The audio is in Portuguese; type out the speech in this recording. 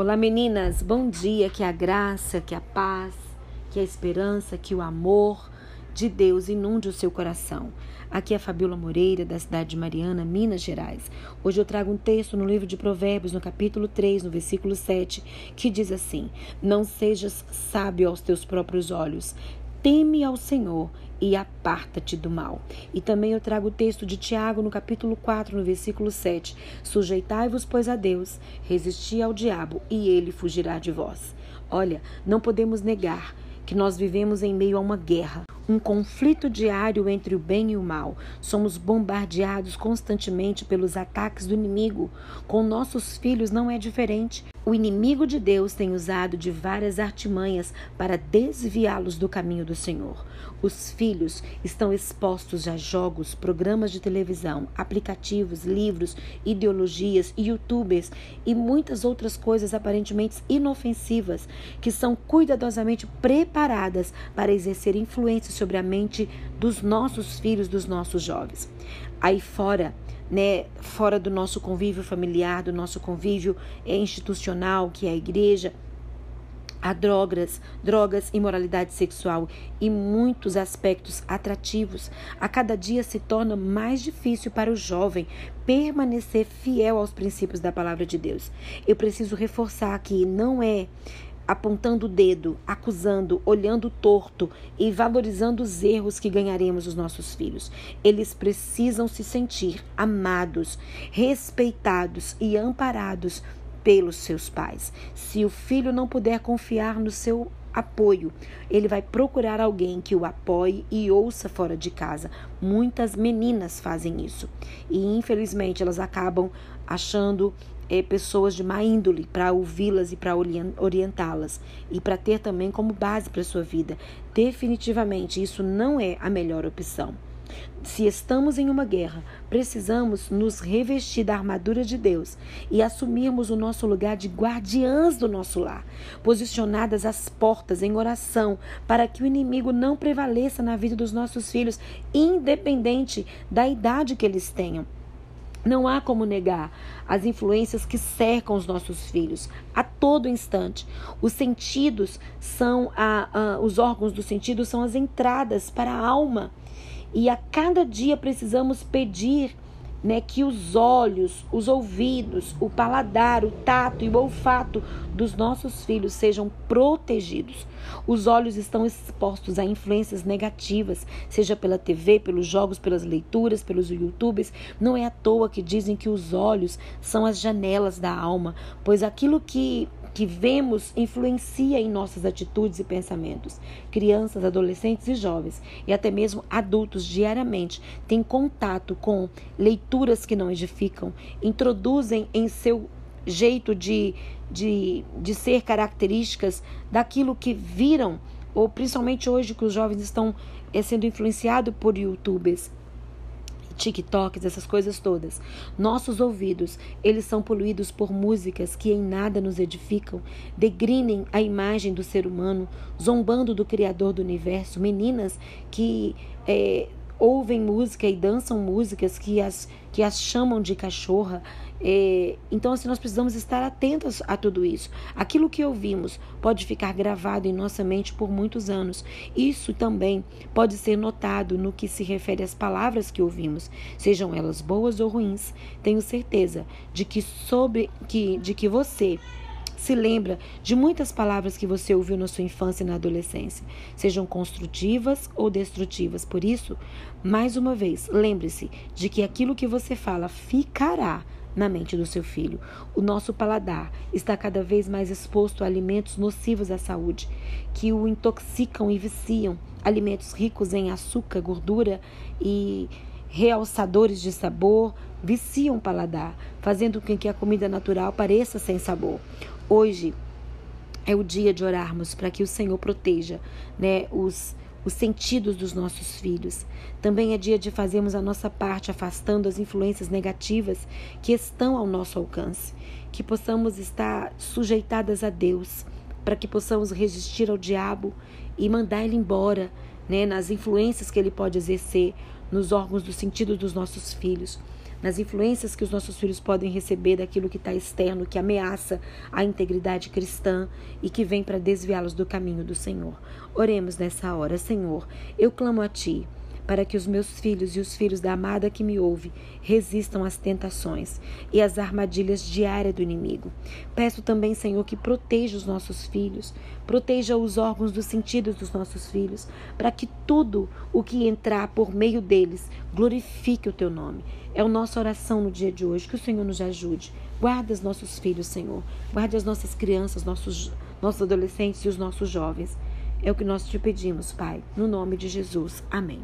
Olá meninas, bom dia, que a graça, que a paz, que a esperança, que o amor de Deus inunde o seu coração. Aqui é a Fabiola Moreira, da cidade de Mariana, Minas Gerais. Hoje eu trago um texto no livro de Provérbios, no capítulo 3, no versículo 7, que diz assim: Não sejas sábio aos teus próprios olhos, teme ao Senhor e aparta-te do mal. E também eu trago o texto de Tiago no capítulo 4, no versículo 7. Sujeitai-vos, pois, a Deus, resisti ao diabo, e ele fugirá de vós. Olha, não podemos negar que nós vivemos em meio a uma guerra um conflito diário entre o bem e o mal. Somos bombardeados constantemente pelos ataques do inimigo. Com nossos filhos não é diferente. O inimigo de Deus tem usado de várias artimanhas para desviá-los do caminho do Senhor. Os filhos estão expostos a jogos, programas de televisão, aplicativos, livros, ideologias, youtubers e muitas outras coisas aparentemente inofensivas que são cuidadosamente preparadas para exercer influência sobre a mente dos nossos filhos, dos nossos jovens. Aí fora, né, fora do nosso convívio familiar, do nosso convívio institucional, que é a igreja, há drogas, drogas, imoralidade sexual e muitos aspectos atrativos. A cada dia se torna mais difícil para o jovem permanecer fiel aos princípios da palavra de Deus. Eu preciso reforçar que não é apontando o dedo, acusando, olhando torto e valorizando os erros que ganharemos os nossos filhos. Eles precisam se sentir amados, respeitados e amparados pelos seus pais. Se o filho não puder confiar no seu apoio, ele vai procurar alguém que o apoie e ouça fora de casa. Muitas meninas fazem isso e infelizmente elas acabam achando pessoas de má índole para ouvi-las e para orientá-las e para ter também como base para sua vida. Definitivamente, isso não é a melhor opção. Se estamos em uma guerra, precisamos nos revestir da armadura de Deus e assumirmos o nosso lugar de guardiãs do nosso lar, posicionadas às portas em oração, para que o inimigo não prevaleça na vida dos nossos filhos, independente da idade que eles tenham. Não há como negar as influências que cercam os nossos filhos a todo instante. Os sentidos são a, a, os órgãos do sentido são as entradas para a alma. E a cada dia precisamos pedir né, que os olhos, os ouvidos, o paladar, o tato e o olfato dos nossos filhos sejam protegidos. Os olhos estão expostos a influências negativas, seja pela TV, pelos jogos, pelas leituras, pelos YouTubes. Não é à toa que dizem que os olhos são as janelas da alma, pois aquilo que que vemos influencia em nossas atitudes e pensamentos. Crianças, adolescentes e jovens, e até mesmo adultos, diariamente têm contato com leituras que não edificam, introduzem em seu jeito de, de, de ser características daquilo que viram, ou principalmente hoje que os jovens estão é, sendo influenciados por youtubers TikToks, essas coisas todas. Nossos ouvidos, eles são poluídos por músicas que em nada nos edificam, degrinem a imagem do ser humano, zombando do Criador do universo. Meninas que é, ouvem música e dançam músicas que as, que as chamam de cachorra. É, então, assim, nós precisamos estar atentos a tudo isso. Aquilo que ouvimos pode ficar gravado em nossa mente por muitos anos. Isso também pode ser notado no que se refere às palavras que ouvimos, sejam elas boas ou ruins. Tenho certeza de que sobre que de que você se lembra de muitas palavras que você ouviu na sua infância e na adolescência, sejam construtivas ou destrutivas. Por isso, mais uma vez, lembre-se de que aquilo que você fala ficará na mente do seu filho. O nosso paladar está cada vez mais exposto a alimentos nocivos à saúde, que o intoxicam e viciam, alimentos ricos em açúcar, gordura e realçadores de sabor, viciam o paladar, fazendo com que a comida natural pareça sem sabor. Hoje é o dia de orarmos para que o Senhor proteja né, os, os sentidos dos nossos filhos. Também é dia de fazermos a nossa parte, afastando as influências negativas que estão ao nosso alcance. Que possamos estar sujeitadas a Deus, para que possamos resistir ao diabo e mandar ele embora, né, nas influências que ele pode exercer nos órgãos do sentido dos nossos filhos. Nas influências que os nossos filhos podem receber daquilo que está externo, que ameaça a integridade cristã e que vem para desviá-los do caminho do Senhor. Oremos nessa hora, Senhor, eu clamo a Ti para que os meus filhos e os filhos da amada que me ouve resistam às tentações e às armadilhas diárias do inimigo. Peço também, Senhor, que proteja os nossos filhos, proteja os órgãos dos sentidos dos nossos filhos, para que tudo o que entrar por meio deles glorifique o teu nome. É a nossa oração no dia de hoje, que o Senhor nos ajude. Guarda os nossos filhos, Senhor. Guarde as nossas crianças, nossos, nossos adolescentes e os nossos jovens. É o que nós te pedimos, Pai, no nome de Jesus. Amém.